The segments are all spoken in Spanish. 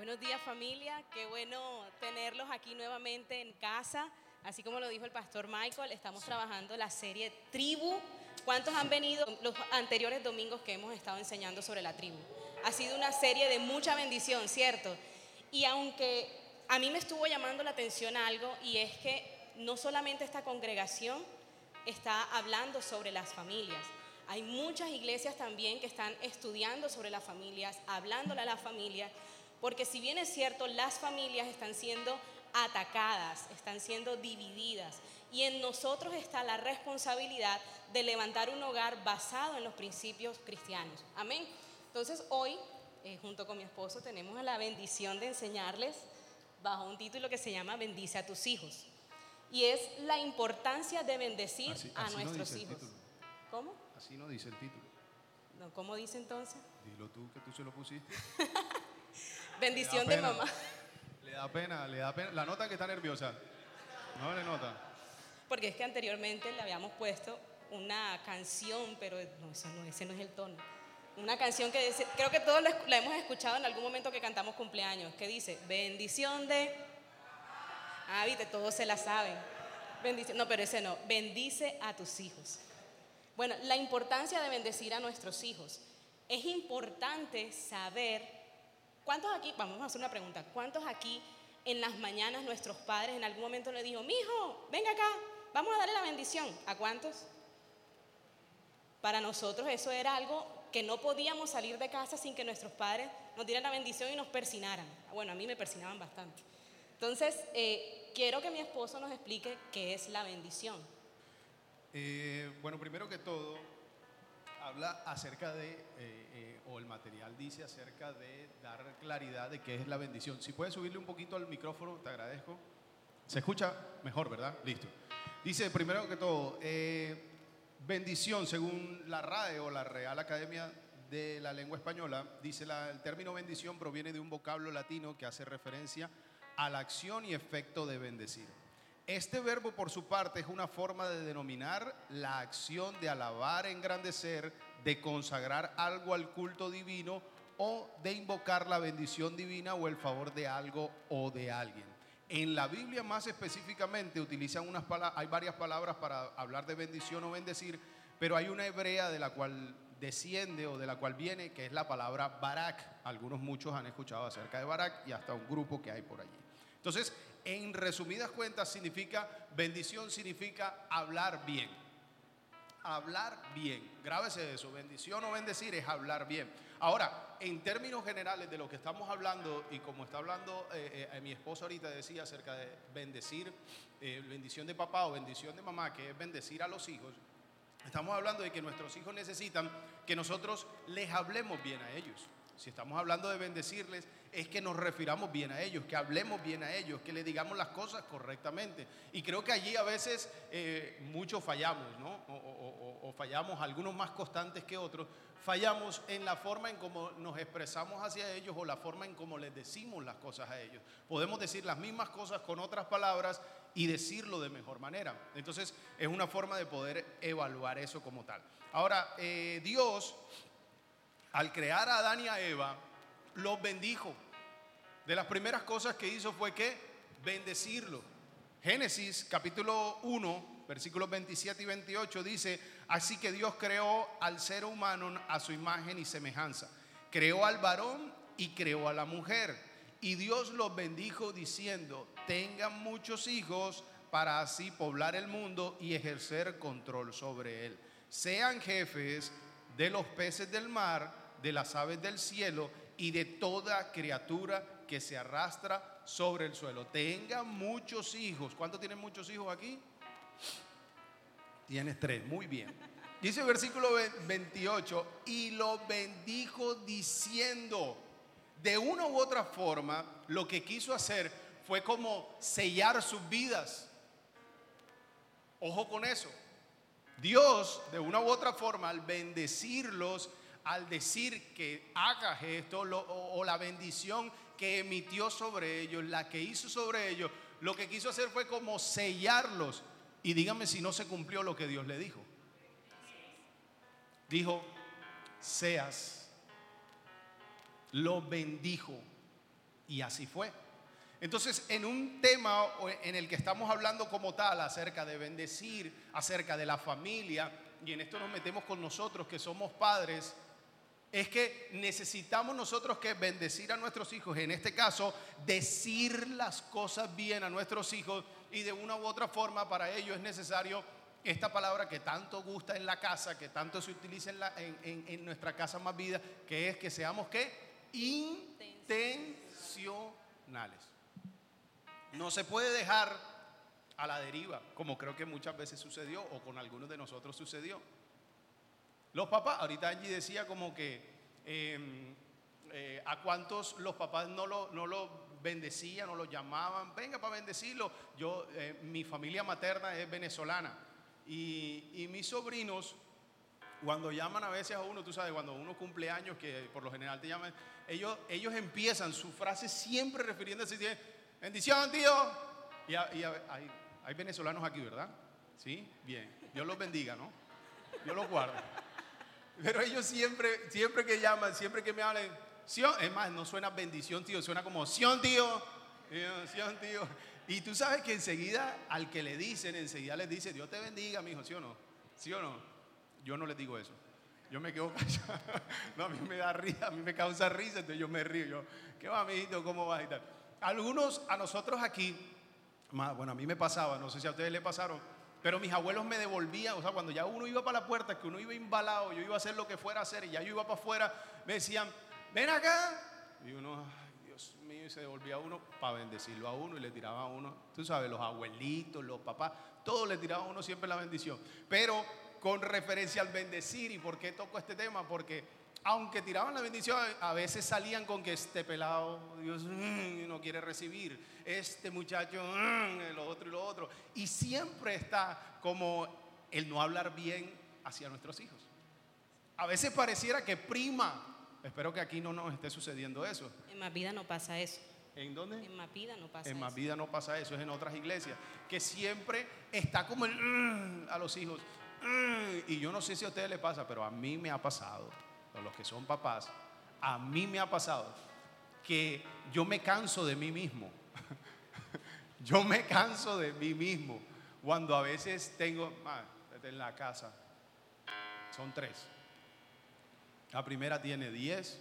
Buenos días familia, qué bueno tenerlos aquí nuevamente en casa. Así como lo dijo el pastor Michael, estamos trabajando la serie Tribu. ¿Cuántos han venido los anteriores domingos que hemos estado enseñando sobre la tribu? Ha sido una serie de mucha bendición, ¿cierto? Y aunque a mí me estuvo llamando la atención algo, y es que no solamente esta congregación está hablando sobre las familias, hay muchas iglesias también que están estudiando sobre las familias, hablándole a las familias, porque si bien es cierto, las familias están siendo atacadas, están siendo divididas. Y en nosotros está la responsabilidad de levantar un hogar basado en los principios cristianos. Amén. Entonces hoy, eh, junto con mi esposo, tenemos la bendición de enseñarles bajo un título que se llama Bendice a tus hijos. Y es la importancia de bendecir a nuestros hijos. ¿Cómo? Así no dice el título. No, ¿Cómo dice entonces? Dilo tú que tú se lo pusiste. Bendición de mamá. Le da pena, le da pena. La nota que está nerviosa. No le nota. Porque es que anteriormente le habíamos puesto una canción, pero no, ese no es el tono. Una canción que dice, creo que todos la hemos escuchado en algún momento que cantamos cumpleaños, que dice, bendición de... Ah, viste, todos se la saben. Bendición, no, pero ese no, bendice a tus hijos. Bueno, la importancia de bendecir a nuestros hijos. Es importante saber ¿Cuántos aquí, vamos a hacer una pregunta, cuántos aquí en las mañanas nuestros padres en algún momento le dijo, mi hijo, venga acá, vamos a darle la bendición? ¿A cuántos? Para nosotros eso era algo que no podíamos salir de casa sin que nuestros padres nos dieran la bendición y nos persinaran. Bueno, a mí me persinaban bastante. Entonces, eh, quiero que mi esposo nos explique qué es la bendición. Eh, bueno, primero que todo, habla acerca de, eh, eh, o el material dice acerca de dar claridad de qué es la bendición. Si puedes subirle un poquito al micrófono, te agradezco. Se escucha mejor, ¿verdad? Listo. Dice, primero que todo, eh, bendición, según la RAE o la Real Academia de la Lengua Española, dice el término bendición proviene de un vocablo latino que hace referencia a la acción y efecto de bendecir. Este verbo por su parte es una forma de denominar la acción de alabar, engrandecer, de consagrar algo al culto divino o de invocar la bendición divina o el favor de algo o de alguien. En la Biblia más específicamente utilizan unas hay varias palabras para hablar de bendición o bendecir, pero hay una hebrea de la cual desciende o de la cual viene, que es la palabra Barak. Algunos muchos han escuchado acerca de Barak y hasta un grupo que hay por allí. Entonces, en resumidas cuentas, significa, bendición significa hablar bien. Hablar bien. Grábese eso. Bendición o bendecir es hablar bien. Ahora, en términos generales de lo que estamos hablando, y como está hablando eh, eh, mi esposa ahorita decía acerca de bendecir, eh, bendición de papá o bendición de mamá, que es bendecir a los hijos, estamos hablando de que nuestros hijos necesitan que nosotros les hablemos bien a ellos. Si estamos hablando de bendecirles, es que nos refiramos bien a ellos, que hablemos bien a ellos, que le digamos las cosas correctamente. Y creo que allí a veces eh, muchos fallamos, ¿no? O, fallamos, algunos más constantes que otros, fallamos en la forma en cómo nos expresamos hacia ellos o la forma en cómo les decimos las cosas a ellos. Podemos decir las mismas cosas con otras palabras y decirlo de mejor manera. Entonces es una forma de poder evaluar eso como tal. Ahora, eh, Dios al crear a Adán y a Eva, los bendijo. De las primeras cosas que hizo fue que bendecirlo. Génesis capítulo 1, versículos 27 y 28 dice, así que Dios creó al ser humano a su imagen y semejanza. Creó al varón y creó a la mujer. Y Dios los bendijo diciendo, tengan muchos hijos para así poblar el mundo y ejercer control sobre él. Sean jefes de los peces del mar de las aves del cielo y de toda criatura que se arrastra sobre el suelo. Tenga muchos hijos. ¿Cuántos tienen muchos hijos aquí? Tienes tres, muy bien. Dice el versículo 28, y lo bendijo diciendo, de una u otra forma, lo que quiso hacer fue como sellar sus vidas. Ojo con eso. Dios, de una u otra forma, al bendecirlos, al decir que haga esto o, la bendición que emitió sobre ellos, la que hizo sobre ellos, lo que quiso hacer fue como sellarlos. Y dígame si no se cumplió lo que Dios le dijo. Dijo, seas, lo bendijo Y así fue. Entonces, en un tema en el que estamos hablando como tal acerca de bendecir, acerca de la familia, y en esto nos metemos con nosotros que somos padres, es que necesitamos nosotros que bendecir a nuestros hijos, en este caso, decir las cosas bien a nuestros hijos y de una u otra forma para ello es necesario esta palabra que tanto gusta en la casa, que tanto se utiliza en, nuestra casa más vida, que es que seamos que intencionales. No se puede dejar a la deriva, como creo que muchas veces sucedió o con algunos de nosotros sucedió. Los papás, ahorita allí decía como que em, eh, a cuántos los papás no lo, no lo bendecían o lo llamaban, venga para bendecirlo. Yo, eh, mi familia materna es venezolana y, y, mis sobrinos, cuando llaman a veces a uno, tú sabes, cuando uno cumple años, que por lo general te llaman, ellos, ellos empiezan su frase siempre refiriéndose a Bendición, tío. Y, hay, venezolanos aquí, ¿verdad? Sí, bien. Dios los bendiga, ¿no? Dios los guarda. Pero ellos siempre, siempre que llaman, siempre que me hablan, es más, no suena bendición, tío, suena como Sion, tío. Sion, tío. Y tú sabes que enseguida al que le dicen, enseguida les dice, Dios te bendiga, mi hijo, ¿sí o no? ¿Sí o no? Yo no les digo eso. Yo me quedo callado. No, a mí me da risa, a mí me causa risa, entonces yo me río. Yo, ¿qué va, mijito? ¿Cómo vas y tal? algunos, a nosotros aquí, bueno, a mí me pasaba, no sé si a ustedes le pasaron, pero mis abuelos me devolvían, o sea, cuando ya uno iba para la puerta, que uno iba embalado, yo iba a hacer lo que fuera a hacer y ya yo iba para afuera, me decían, ven acá. Y uno, Dios mío, y se devolvía uno para bendecirlo a uno y le tiraba a uno, tú sabes, los abuelitos, los papás, todos le tiraban a uno siempre la bendición. Pero con referencia al bendecir, ¿y por qué toco este tema? Porque aunque tiraban la bendición, a veces salían con que este pelado, Dios mm, no quiere recibir, este muchacho, mm, lo otro y lo otro. Y siempre está como el no hablar bien hacia nuestros hijos. A veces pareciera que prima. Espero que aquí no nos esté sucediendo eso. En más vida no pasa eso. ¿En dónde? En más vida no pasa eso. En más vida no pasa eso, es en otras iglesias. Que siempre está como el mm, a los hijos. y yo no sé si a ustedes les pasa, pero a mí me ha pasado los que son papás, a mí me ha pasado que yo me canso de mí mismo. yo me canso de mí mismo. Cuando a veces tengo, ah, en la casa, son tres. La primera tiene diez,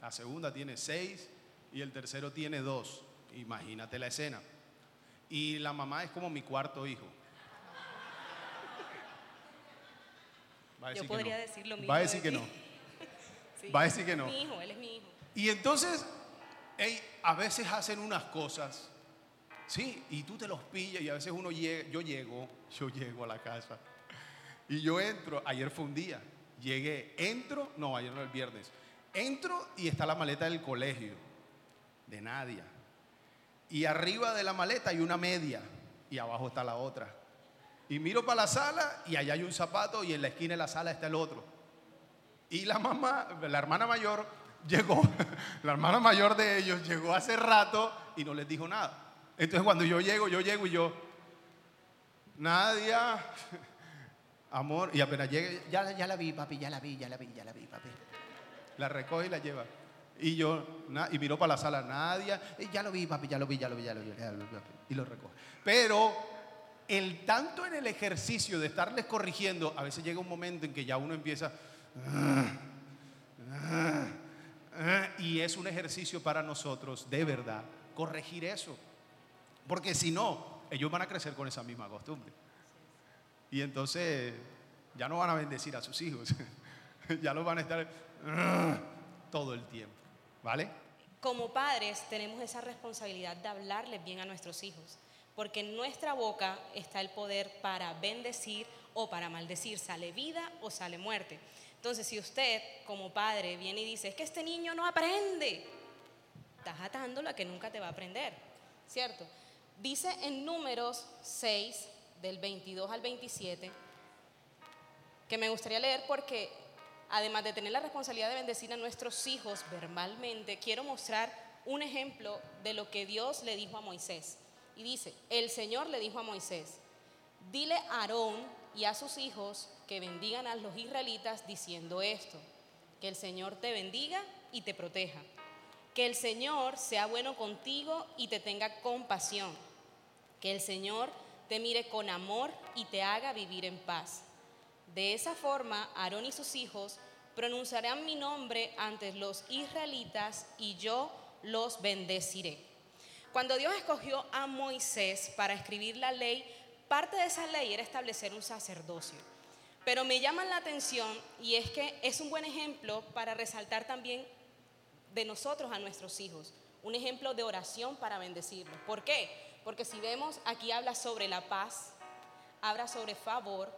la segunda tiene seis y el tercero tiene dos. Imagínate la escena. Y la mamá es como mi cuarto hijo. Yo podría decir lo mismo. Va a decir que no. Va a decir que no. Mi hijo, él es mi hijo. Y entonces, a veces hacen unas cosas, sí, y tú te los pillas y a veces uno llega, yo llego, yo llego a la casa y yo entro, ayer fue un día, llegué, entro, no, ayer no, el viernes, entro y está la maleta del colegio, de Nadia. Y arriba de la maleta hay una media y abajo está la otra. Y miro para la sala y allá hay un zapato y en la esquina de la sala está el otro. Y la mamá, la hermana mayor, llegó, la hermana mayor de ellos llegó hace rato y no les dijo nada. Entonces cuando yo llego, yo llego y yo, Nadia, amor, y apenas llegue, ya, ya la vi, papi, ya la vi, ya la vi, ya la vi, papi. La recoge y la lleva. Y yo, y miró para la sala, Nadia, ya lo vi, papi, ya lo vi, ya lo vi, ya lo vi, ya lo vi, y lo recoge. Pero el tanto en el ejercicio de estarles corrigiendo, a veces llega un momento en que ya uno empieza, y es un ejercicio para nosotros, de verdad, corregir eso. Porque si no, ellos van a crecer con esa misma costumbre. Y entonces ya no van a bendecir a sus hijos. ya los van a estar todo el tiempo. ¿Vale? Como padres tenemos esa responsabilidad de hablarles bien a nuestros hijos. Porque en nuestra boca está el poder para bendecir o para maldecir. Sale vida o sale muerte. Entonces, si usted como padre viene y dice, es que este niño no aprende, estás atándolo a que nunca te va a aprender, ¿cierto? Dice en números 6, del 22 al 27, que me gustaría leer porque además de tener la responsabilidad de bendecir a nuestros hijos verbalmente, quiero mostrar un ejemplo de lo que Dios le dijo a Moisés. Y dice, el Señor le dijo a Moisés, dile a Aarón y a sus hijos que bendigan a los israelitas diciendo esto, que el Señor te bendiga y te proteja, Que el Señor sea bueno contigo y te tenga compasión. Que el Señor te mire con amor y te haga vivir en paz. De esa forma, Aarón y sus hijos pronunciarán mi nombre ante los israelitas y yo los bendeciré. Cuando Dios escogió a Moisés para escribir la ley, parte de esa ley era establecer un sacerdocio. Pero me llama la atención y es que es un buen ejemplo para resaltar también de nosotros a nuestros hijos, un ejemplo de oración para bendecirlos. ¿Por qué? Porque si vemos, aquí habla sobre la paz, habla sobre favor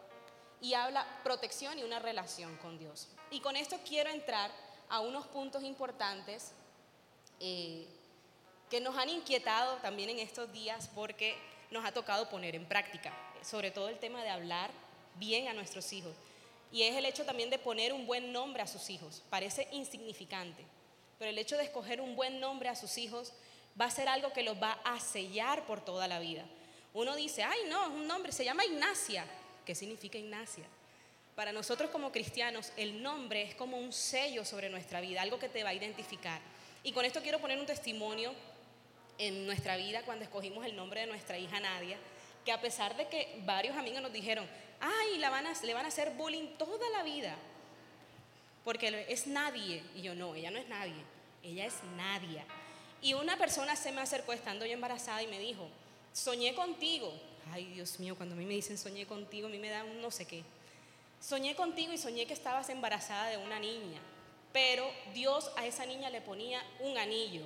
y habla protección y una relación con Dios. Y con esto quiero entrar a unos puntos importantes eh, que nos han inquietado también en estos días porque nos ha tocado poner en práctica, sobre todo el tema de hablar bien a nuestros hijos. Y es el hecho también de poner un buen nombre a sus hijos. Parece insignificante, pero el hecho de escoger un buen nombre a sus hijos va a ser algo que los va a sellar por toda la vida. Uno dice, ay no, es un nombre, se llama Ignacia. ¿Qué significa Ignacia? Para nosotros como cristianos, el nombre es como un sello sobre nuestra vida, algo que te va a identificar. Y con esto quiero poner un testimonio en nuestra vida cuando escogimos el nombre de nuestra hija Nadia, que a pesar de que varios amigos nos dijeron, ay, la van a, le van a hacer bullying toda la vida, porque es nadie. Y yo no, ella no es nadie, ella es Nadia. Y una persona se me acercó estando yo embarazada y me dijo, soñé contigo. Ay, Dios mío, cuando a mí me dicen soñé contigo, a mí me da un no sé qué. Soñé contigo y soñé que estabas embarazada de una niña, pero Dios a esa niña le ponía un anillo,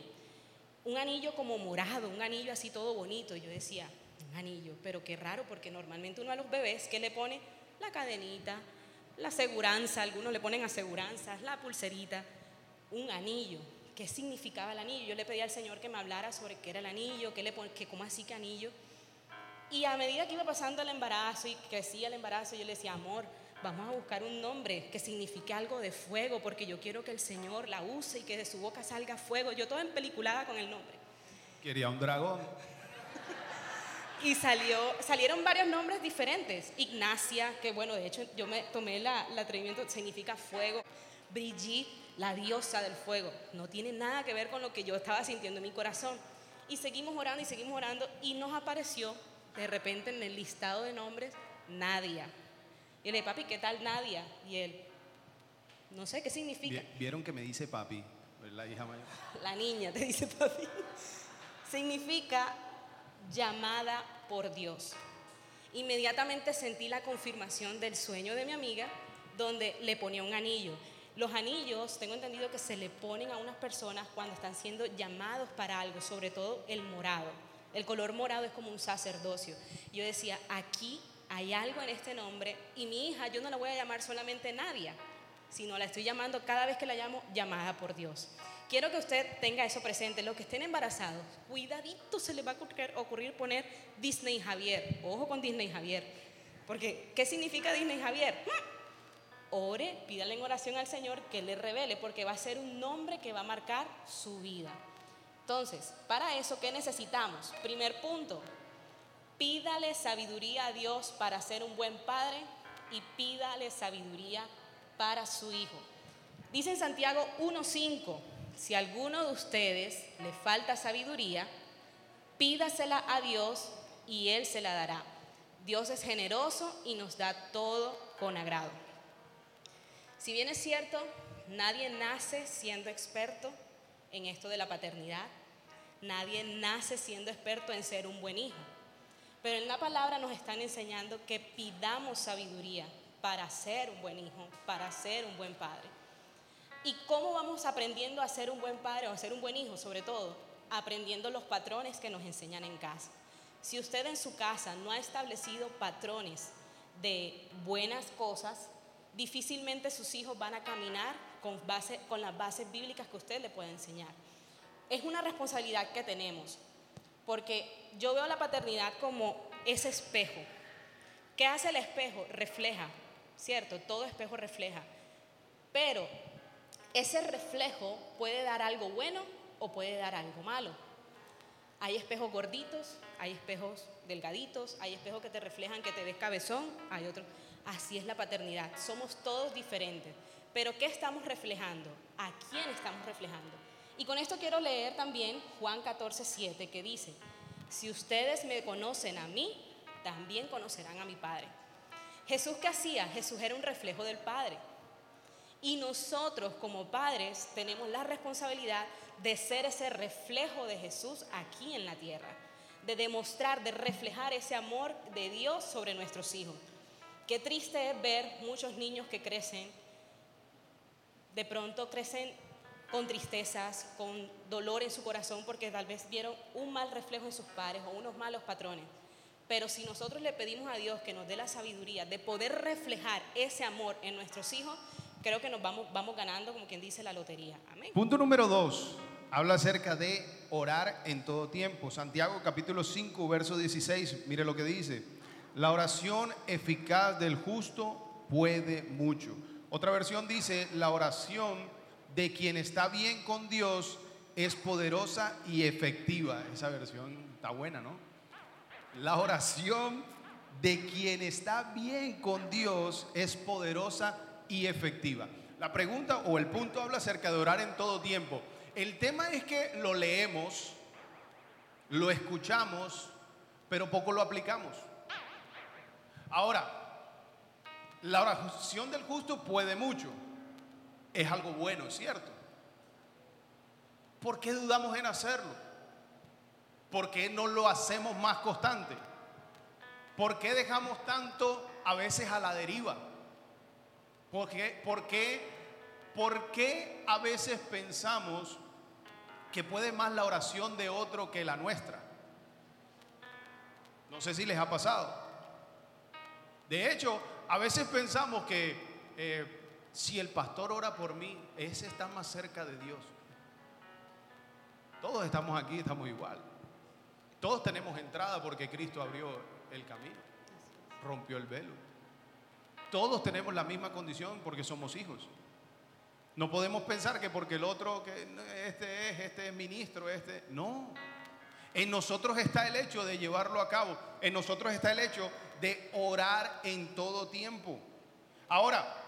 un anillo como morado, un anillo así todo bonito. Y yo decía, un anillo, pero qué raro, porque normalmente uno a los bebés, ¿qué le pone? La cadenita, la aseguranza, algunos le ponen aseguranzas, la pulserita, un anillo. ¿Qué significaba el anillo? Yo le pedí al Señor que me hablara sobre qué era el anillo, qué le que cómo así que anillo. Y a medida que iba pasando el embarazo y crecía el embarazo, yo le decía, amor, vamos a buscar un nombre que signifique algo de fuego, porque yo quiero que el Señor la use y que de su boca salga fuego. Yo toda empeliculada con el nombre. Quería un dragón. Y salió, salieron varios nombres diferentes. Ignacia, que bueno, de hecho yo me tomé la, el atrevimiento, significa fuego. Brigitte, la diosa del fuego. No tiene nada que ver con lo que yo estaba sintiendo en mi corazón. Y seguimos orando y seguimos orando y nos apareció de repente en el listado de nombres Nadia. Y le dije, papi, ¿qué tal Nadia? Y él, no sé qué significa. Vieron que me dice papi, la hija mayor. La niña te dice papi. significa llamada por Dios. Inmediatamente sentí la confirmación del sueño de mi amiga donde le ponía un anillo. Los anillos, tengo entendido que se le ponen a unas personas cuando están siendo llamados para algo, sobre todo el morado. El color morado es como un sacerdocio. Yo decía, aquí hay algo en este nombre y mi hija yo no la voy a llamar solamente Nadia, sino la estoy llamando cada vez que la llamo llamada por Dios. Quiero que usted tenga eso presente. Los que estén embarazados, cuidadito se les va a ocurrir, poner Disney Javier. Ojo con Disney Javier. Porque, ¿qué significa Disney Javier? Ore, pídale en oración al Señor que le revele, porque va a ser un nombre que va a marcar su vida. Entonces, para eso, ¿qué necesitamos? Primer punto, pídale sabiduría a Dios para ser un buen padre y pídale sabiduría para su hijo. Dice en Santiago 1.5, si a alguno de ustedes le falta sabiduría, pídasela a Dios y Él se la dará. Dios es generoso y nos da todo con agrado. Si bien es cierto, nadie nace siendo experto en esto de la paternidad, nadie nace siendo experto en ser un buen hijo. Pero en la palabra nos están enseñando que pidamos sabiduría para ser un buen hijo, para ser un buen padre. ¿Y cómo vamos aprendiendo a ser un buen padre o a ser un buen hijo? Sobre todo, aprendiendo los patrones que nos enseñan en casa. Si usted en su casa no ha establecido patrones de buenas cosas, difícilmente sus hijos van a caminar con, base, con las bases bíblicas que usted le puede enseñar. Es una responsabilidad que tenemos, porque yo veo la paternidad como ese espejo. ¿Qué hace el espejo? Refleja, ¿cierto? Todo espejo refleja. Pero ese reflejo puede dar algo bueno o puede dar algo malo. Hay espejos gorditos, hay espejos delgaditos, hay espejos que te reflejan que te ves cabezón, hay otros. Así es la paternidad. Somos todos diferentes. Pero ¿qué estamos reflejando? ¿A quién estamos reflejando? Y con esto quiero leer también Juan 14, 7, que dice, si ustedes me conocen a mí, también conocerán a mi Padre. Jesús qué hacía? Jesús era un reflejo del Padre. Y nosotros como padres tenemos la responsabilidad de ser ese reflejo de Jesús aquí en la tierra, de demostrar, de reflejar ese amor de Dios sobre nuestros hijos. Qué triste es ver muchos niños que crecen, de pronto crecen con tristezas, con dolor en su corazón porque tal vez vieron un mal reflejo en sus padres o unos malos patrones. Pero si nosotros le pedimos a Dios que nos dé la sabiduría de poder reflejar ese amor en nuestros hijos, creo que nos vamos, vamos ganando, como quien dice, la lotería. Amén. Punto número dos. Habla acerca de orar en todo tiempo. Santiago capítulo 5, verso 16. Mire lo que dice. La oración eficaz del justo puede mucho. Otra versión dice, la oración de quien está bien con Dios es poderosa y efectiva. Esa versión está buena, ¿no? La oración de quien está bien con Dios es poderosa y efectiva. La pregunta o el punto habla acerca de orar en todo tiempo. El tema es que lo leemos, lo escuchamos, pero poco lo aplicamos. Ahora, la oración del justo puede mucho. Es algo bueno, ¿cierto? ¿Por qué dudamos en hacerlo? ¿Por qué no lo hacemos más constante? ¿Por qué dejamos tanto a veces a la deriva? ¿Por qué, por qué, por qué a veces pensamos que puede más la oración de otro que la nuestra? No sé si les ha pasado. De hecho, a veces pensamos que eh, si el pastor ora por mí, ese está más cerca de Dios. Todos estamos aquí, estamos igual. Todos tenemos entrada porque Cristo abrió el camino, rompió el velo. Todos tenemos la misma condición porque somos hijos. No podemos pensar que porque el otro, que este es, este es ministro, este, no. En nosotros está el hecho de llevarlo a cabo. En nosotros está el hecho de orar en todo tiempo. Ahora,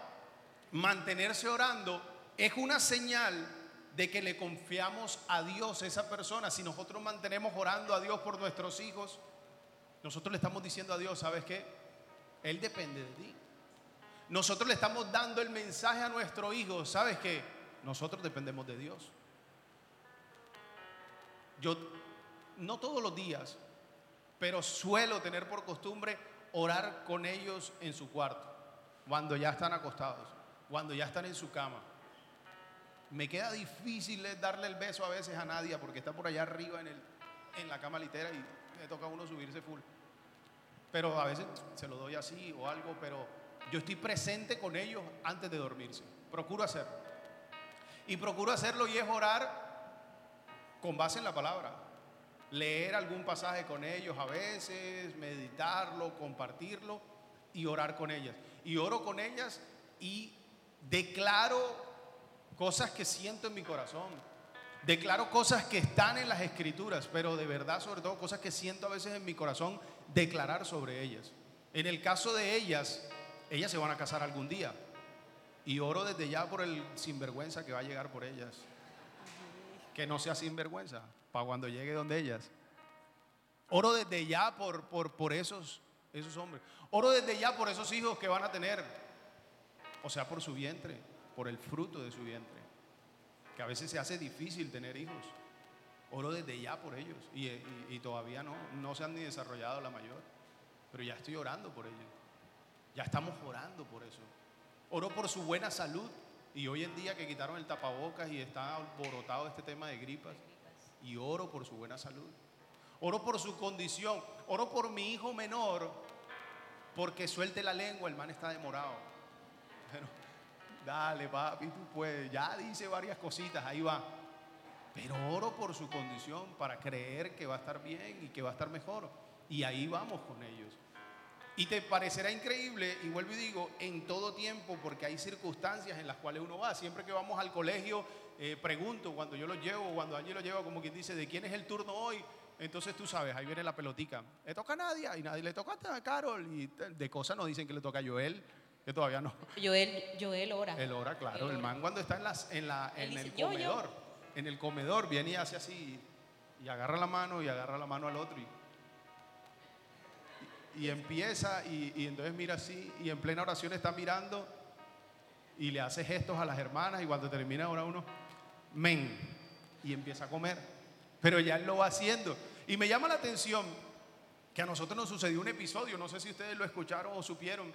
mantenerse orando es una señal de que le confiamos a Dios a esa persona. Si nosotros mantenemos orando a Dios por nuestros hijos, nosotros le estamos diciendo a Dios, ¿sabes qué? Él depende de ti. Nosotros le estamos dando el mensaje a nuestro hijo, ¿sabes qué? Nosotros dependemos de Dios. Yo no todos los días, pero suelo tener por costumbre orar con ellos en su cuarto, cuando ya están acostados, cuando ya están en su cama. Me queda difícil darle el beso a veces a Nadia porque está por allá arriba en, el, en la cama litera y me toca a uno subirse full. Pero a veces se lo doy así o algo, pero yo estoy presente con ellos antes de dormirse. Procuro hacerlo. Y procuro hacerlo y es orar con base en la palabra. Leer algún pasaje con ellos a veces, meditarlo, compartirlo y orar con ellas. Y oro con ellas y declaro cosas que siento en mi corazón. Declaro cosas que están en las escrituras, pero de verdad, sobre todo, cosas que siento a veces en mi corazón, declarar sobre ellas. En el caso de ellas, ellas se van a casar algún día. Y oro desde ya por el sinvergüenza que va a llegar por ellas. Que no sea sinvergüenza, para cuando llegue donde ellas. Oro desde ya por, por, por esos, esos hombres. Oro desde ya por esos hijos que van a tener. O sea, por su vientre por el fruto de su vientre. Que a veces se hace difícil tener hijos. Oro desde ya por ellos. Y, todavía no, no se han ni desarrollado la mayor. Pero ya estoy orando por ellos. Ya estamos orando por eso. Oro por su buena salud. Y hoy en día que quitaron el tapabocas y está alborotado este tema de gripas. Y oro por su buena salud. Oro por su condición. Oro por mi hijo menor. Porque suelte la lengua, el man está demorado. Pero dale papi, tú puedes, ya dice varias cositas, ahí va. Pero oro por su condición para creer que va a estar bien y que va a estar mejor. Y ahí vamos con ellos. Y te parecerá increíble, y vuelvo y digo, en todo tiempo, porque hay circunstancias en las cuales uno va. Siempre que vamos al colegio, eh, pregunto cuando yo lo llevo, cuando allí lo llevo, como quien dice, ¿de quién es el turno hoy? Entonces tú sabes, ahí viene la pelotica. Le toca a nadie, y nadie le toca a Carol, y de cosas nos dicen que le toca a Joel, que todavía no. Joel, Joel ora. El ora, claro. El man cuando está en, las, en, la, en el comedor. en el comedor, viene y hace así, y agarra la mano y agarra la mano al otro. Y, y empieza, y, y entonces mira así, y en plena oración está mirando, y le hace gestos a las hermanas, y cuando termina ahora uno, men, y empieza a comer. Pero ya él lo va haciendo. Y me llama la atención que a nosotros nos sucedió un episodio, no sé si ustedes lo escucharon o supieron,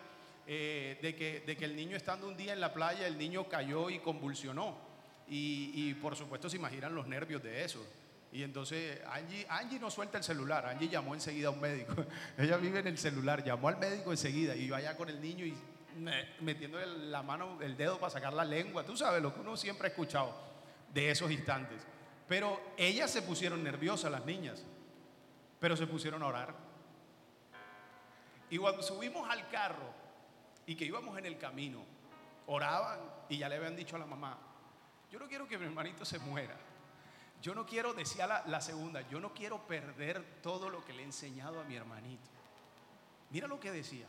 eh, de, que, de que el niño estando un día en la playa, el niño cayó y convulsionó. Y, y por supuesto se imaginan los nervios de eso. Y entonces Angie, Angie no suelta el celular, Angie llamó enseguida a un médico. Ella vive en el celular, llamó al médico enseguida y yo allá con el niño y metiendo la mano, el dedo para sacar la lengua. Tú sabes lo que uno siempre ha escuchado de esos instantes. Pero ellas se pusieron nerviosas, las niñas, pero se pusieron a orar. Y cuando subimos al carro y que íbamos en el camino, oraban y ya le habían dicho a la mamá, yo no quiero que mi hermanito se muera. Yo no quiero, decía la, segunda, yo no quiero perder todo lo que le he enseñado a mi hermanito. Mira lo que decía.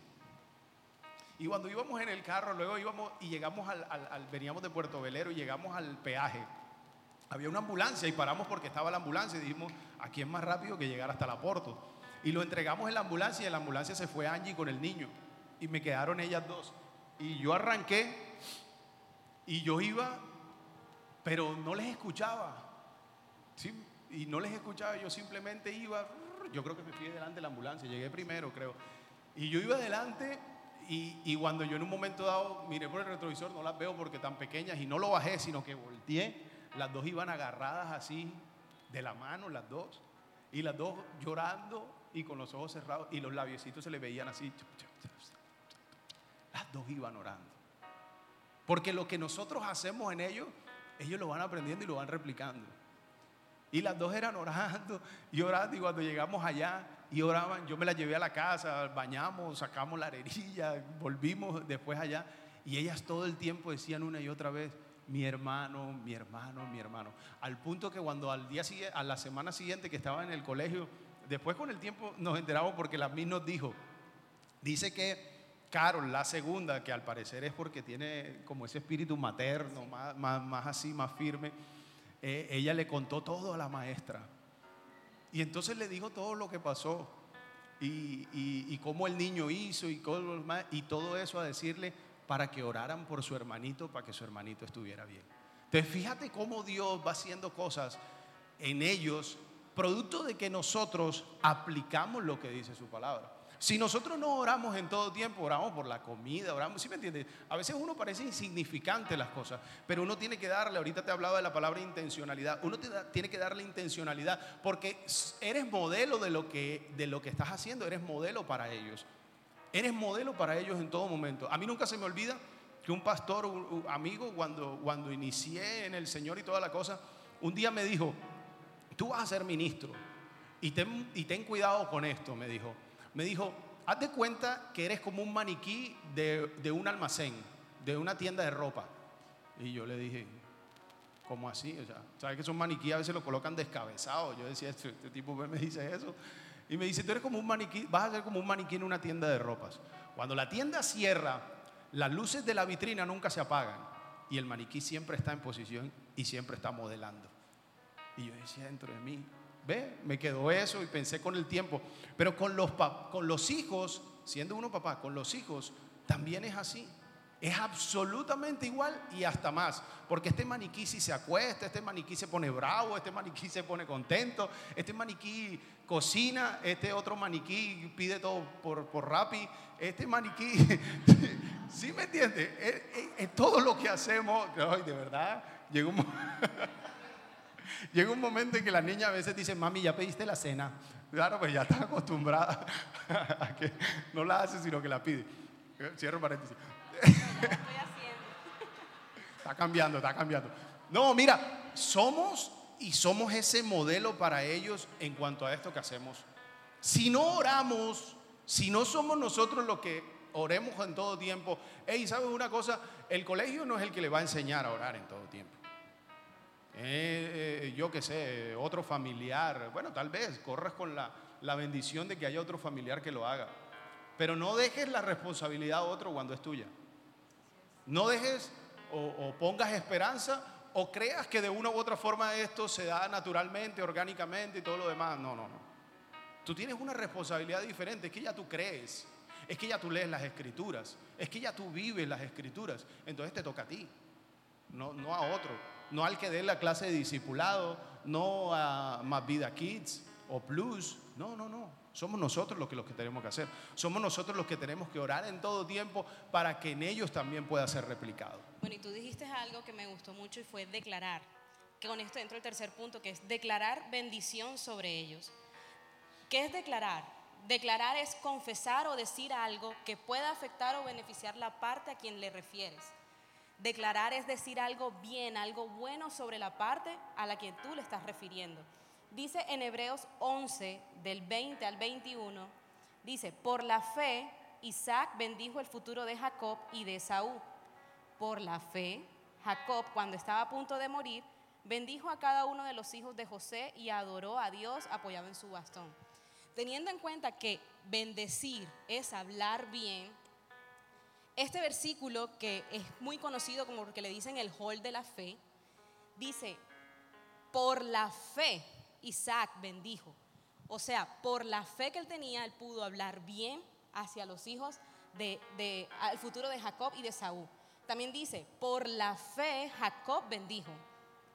Y cuando íbamos en el carro, luego íbamos y llegamos al, veníamos de Puerto Velero y llegamos al peaje. Había una ambulancia y paramos porque estaba la ambulancia y dijimos, aquí es más rápido que llegar hasta la Porto. Y lo entregamos en la ambulancia y en la ambulancia se fue Angie con el niño. Y me quedaron ellas dos. Y yo arranqué y yo iba, pero no les escuchaba. Y no les escuchaba, yo simplemente iba, yo creo que me fui delante de la ambulancia, llegué primero creo. Y yo iba adelante y, y, cuando yo en un momento dado miré por el retrovisor, no las veo porque tan pequeñas y no lo bajé, sino que volteé, las dos iban agarradas así de la mano, las dos, y las dos llorando y con los ojos cerrados y los labiecitos se le veían así. Las dos iban orando. Porque lo que nosotros hacemos en ellos, ellos lo van aprendiendo y lo van replicando. Y las dos eran orando y orando. Y cuando llegamos allá y oraban, yo me las llevé a la casa, bañamos, sacamos la arerilla, volvimos después allá. Y ellas todo el tiempo decían una y otra vez, mi hermano, mi hermano, mi hermano. Al punto que cuando al día siguiente, a la semana siguiente que estaba en el colegio, después con el tiempo nos enteramos porque la misma nos dijo, dice que Carol, la segunda, que al parecer es porque tiene como ese espíritu materno, más, más, más así, más firme eh, ella le contó todo a la maestra. Y entonces le dijo todo lo que pasó y, y, cómo el niño hizo y, y todo eso a decirle para que oraran por su hermanito, para que su hermanito estuviera bien. Entonces fíjate cómo Dios va haciendo cosas en ellos, producto de que nosotros aplicamos lo que dice su palabra. Si nosotros no oramos en todo tiempo, oramos por la comida, oramos, ¿sí me entiendes? A veces uno parece insignificante las cosas, pero uno tiene que darle, ahorita te hablaba de la palabra intencionalidad, uno tiene que darle intencionalidad porque eres modelo de lo, que, de lo que estás haciendo, eres modelo para ellos. Eres modelo para ellos en todo momento. A mí nunca se me olvida que un pastor, un amigo, cuando, cuando inicié en el Señor y toda la cosa, un día me dijo, tú vas a ser ministro y ten, y ten cuidado con esto, me dijo me dijo, haz de cuenta que eres como un maniquí de, un almacén, de una tienda de ropa. Y yo le dije, ¿cómo así? O sea, ¿sabes que esos maniquí a veces lo colocan descabezado? Yo decía, este, este, tipo me dice eso. Y me dice, tú eres como un maniquí, vas a ser como un maniquí en una tienda de ropas. Cuando la tienda cierra, las luces de la vitrina nunca se apagan y el maniquí siempre está en posición y siempre está modelando. Y yo decía dentro de mí, Ve, me quedó eso y pensé con el tiempo. Pero con los, con los hijos, siendo uno papá, con los hijos también es así. Es absolutamente igual y hasta más. Porque este maniquí si se acuesta, este maniquí se pone bravo, este maniquí se pone contento, este maniquí cocina, este otro maniquí pide todo por, por Rappi, este maniquí, ¿sí me entiende? Es, todo lo que hacemos, de verdad, llegó un Llega un momento en que la niña a veces dice, mami, ya pediste la cena. Claro, pues ya está acostumbrada a que no la hace, sino que la pide. Cierro paréntesis. Está cambiando, está cambiando. No, mira, somos y somos ese modelo para ellos en cuanto a esto que hacemos. Si no oramos, si no somos nosotros los que oremos en todo tiempo, hey, ¿sabes una cosa? El colegio no es el que le va a enseñar a orar en todo tiempo. Eh, yo qué sé, otro familiar, bueno, tal vez corras con la, la bendición de que haya otro familiar que lo haga, pero no dejes la responsabilidad a otro cuando es tuya. No dejes o, pongas esperanza o creas que de una u otra forma esto se da naturalmente, orgánicamente y todo lo demás. No, no, no. Tú tienes una responsabilidad diferente, es que ya tú crees, es que ya tú lees las escrituras, es que ya tú vives las escrituras, entonces te toca a ti, no, no a otro, no al que dé la clase de discipulado, no a Más Vida Kids o Plus, no, no, no, somos nosotros los que, los que tenemos que hacer. Somos nosotros los que tenemos que orar en todo tiempo para que en ellos también pueda ser replicado. Bueno, y tú dijiste algo que me gustó mucho y fue declarar. Que con esto entro el tercer punto, que es declarar bendición sobre ellos. ¿Qué es declarar? Declarar es confesar o decir algo que pueda afectar o beneficiar la parte a quien le refieres. Declarar es decir algo bien, algo bueno sobre la parte a la que tú le estás refiriendo. Dice en Hebreos 11, del 20 al 21, dice, por la fe Isaac bendijo el futuro de Jacob y de Saúl. Por la fe, Jacob, cuando estaba a punto de morir, bendijo a cada uno de los hijos de José y adoró a Dios apoyado en su bastón. Teniendo en cuenta que bendecir es hablar bien, este versículo que es muy conocido como que le dicen el hall de la fe, dice, por la fe Isaac bendijo. O sea, por la fe que él tenía, él pudo hablar bien hacia los hijos de, de futuro de Jacob y de Saúl. También dice, por la fe Jacob bendijo.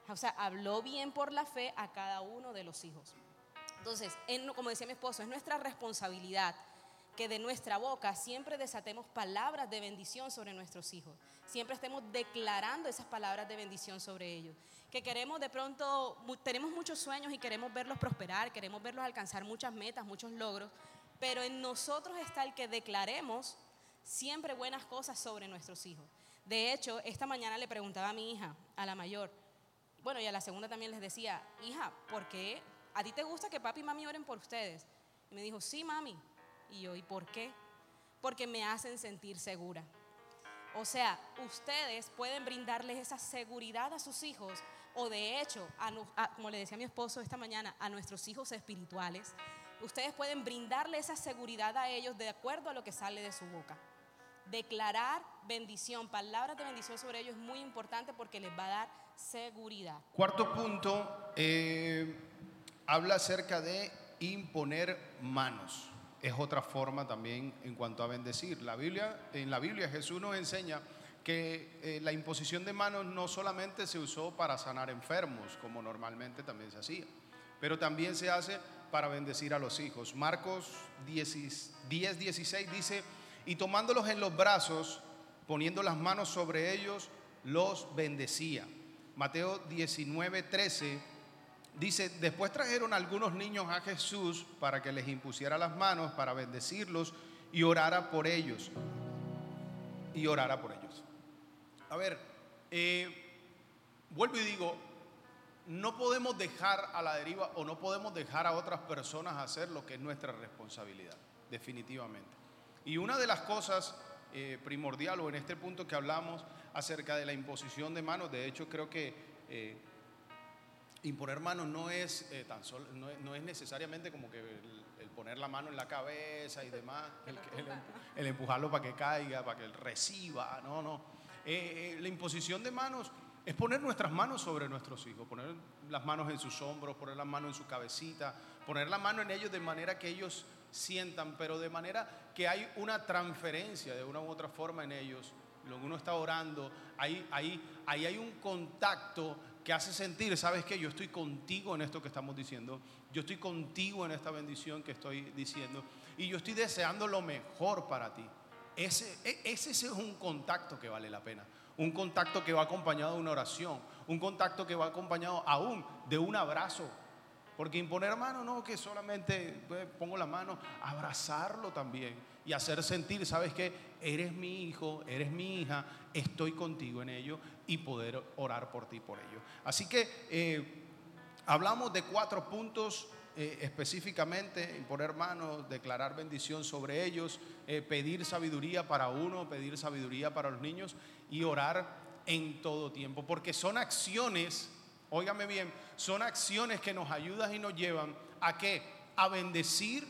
O sea, habló bien por la fe a cada uno de los hijos. Entonces, como decía mi esposo, es nuestra responsabilidad que de nuestra boca siempre desatemos palabras de bendición sobre nuestros hijos. Siempre estemos declarando esas palabras de bendición sobre ellos. Que queremos de pronto, tenemos muchos sueños y queremos verlos prosperar, queremos verlos alcanzar muchas metas, muchos logros, pero en nosotros está el que declaremos siempre buenas cosas sobre nuestros hijos. De hecho, esta mañana le preguntaba a mi hija, a la mayor, bueno, y a la segunda también les decía, hija, ¿por qué ¿a ti te gusta que papi y mami oren por ustedes? Y me dijo, sí, mami. Y yo, ¿y por qué? Porque me hacen sentir segura. O sea, ustedes pueden brindarles esa seguridad a sus hijos o de hecho, como le decía mi esposo esta mañana, a nuestros hijos espirituales. Ustedes pueden brindarle esa seguridad a ellos de acuerdo a lo que sale de su boca. Declarar bendición, palabras de bendición sobre ellos es muy importante porque les va a dar seguridad. Cuarto punto, eh, habla acerca de imponer manos. Es otra forma también en cuanto a bendecir. La Biblia, en la Biblia Jesús nos enseña que eh, la imposición de manos no solamente se usó para sanar enfermos, como normalmente también se hacía, pero también se hace para bendecir a los hijos. Marcos 10, 10 16 dice, y tomándolos en los brazos, poniendo las manos sobre ellos, los bendecía. Mateo 19, 13 Dice, después trajeron algunos niños a Jesús para que les impusiera las manos, para bendecirlos y orara por ellos. Y orara por ellos. A ver, eh, vuelvo y digo, no podemos dejar a la deriva o no podemos dejar a otras personas hacer lo que es nuestra responsabilidad, definitivamente. Y una de las cosas eh, primordial o en este punto que hablamos acerca de la imposición de manos, de hecho creo que eh, imponer manos no es eh, tan solo, no, es necesariamente como que el, poner la mano en la cabeza y demás, el, empujarlo para que caiga, para que reciba, no, no. Eh, eh, la imposición de manos es poner nuestras manos sobre nuestros hijos, poner las manos en sus hombros, poner las manos en su cabecita, poner la mano en ellos de manera que ellos sientan, pero de manera que hay una transferencia de una u otra forma en ellos. Lo que uno está orando, ahí, ahí, ahí hay un contacto que hace sentir, ¿sabes qué? Yo estoy contigo en esto que estamos diciendo, yo estoy contigo en esta bendición que estoy diciendo y yo estoy deseando lo mejor para ti. Ese, e, ese es un contacto que vale la pena, un contacto que va acompañado de una oración, un contacto que va acompañado aún de un abrazo. Porque imponer mano no que solamente pues, pongo la mano, abrazarlo también y hacer sentir, ¿sabes qué? Eres mi hijo, eres mi hija, estoy contigo en ello y poder orar por ti por ello. Así que eh, hablamos de cuatro puntos eh, específicamente, imponer manos, declarar bendición sobre ellos, eh, pedir sabiduría para uno, pedir sabiduría para los niños y orar en todo tiempo, porque son acciones, óigame bien, son acciones que nos ayudan y nos llevan a qué? A bendecir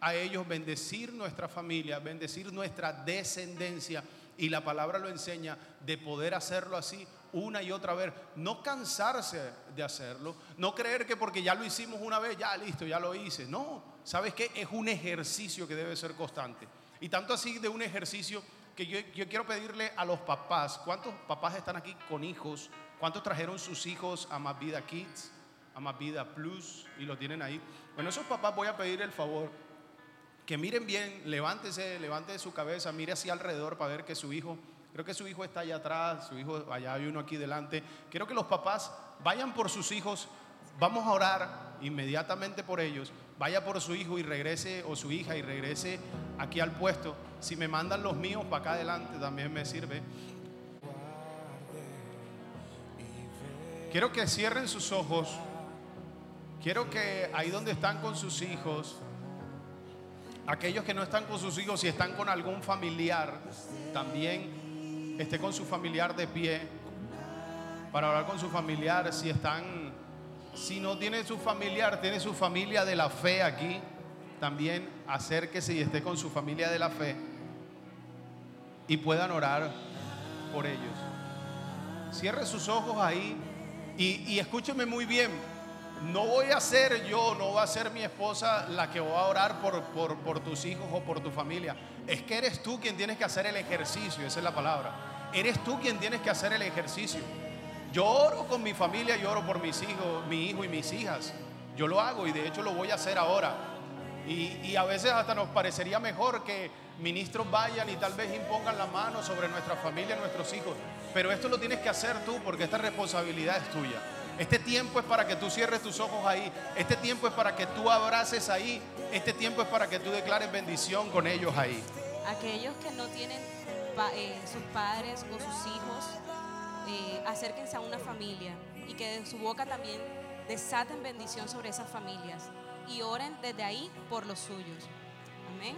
a ellos, bendecir nuestra familia, bendecir nuestra descendencia. Y la palabra lo enseña de poder hacerlo así una y otra vez. No cansarse de hacerlo. No creer que porque ya lo hicimos una vez, ya listo, ya lo hice. No, ¿sabes qué? Es un ejercicio que debe ser constante. Y tanto así de un ejercicio que yo, yo quiero pedirle a los papás, ¿cuántos papás están aquí con hijos? ¿Cuántos trajeron sus hijos a Más Vida Kids, a Más Vida Plus y lo tienen ahí? Bueno, esos papás voy a pedir el favor que miren bien, levántese, levante su cabeza, mire hacia alrededor para ver que su hijo, creo que su hijo está allá atrás, su hijo, allá hay uno aquí delante. Quiero que los papás vayan por sus hijos, vamos a orar inmediatamente por ellos, vaya por su hijo y regrese, o su hija y regrese aquí al puesto. Si me mandan los míos para acá adelante también me sirve. Quiero que cierren sus ojos. Quiero que ahí donde están con sus hijos, aquellos que no están con sus hijos y están con algún familiar, también esté con su familiar de pie para hablar con su familiar. Si están, si no tiene su familiar, tiene su familia de la fe aquí, también acérquese y esté con su familia de la fe y puedan orar por ellos. Cierre sus ojos ahí y, y escúcheme muy bien no voy a ser yo, no va a ser mi esposa la que va a orar por, por, tus hijos o por tu familia. Es que eres tú quien tienes que hacer el ejercicio, esa es la palabra. Eres tú quien tienes que hacer el ejercicio. Yo oro con mi familia, yo oro por mis hijos, mi hijo y mis hijas. Yo lo hago y de hecho lo voy a hacer ahora. Y, y a veces hasta nos parecería mejor que ministros vayan y tal vez impongan la mano sobre nuestra familia, nuestros hijos. Pero esto lo tienes que hacer tú porque esta responsabilidad es tuya. Este tiempo es para que tú cierres tus ojos ahí. Este tiempo es para que tú abraces ahí. Este tiempo es para que tú declares bendición con ellos ahí. Aquellos que no tienen eh, sus padres o sus hijos, eh, acérquense a una familia y que de su boca también desaten bendición sobre esas familias y oren desde ahí por los suyos. Amén.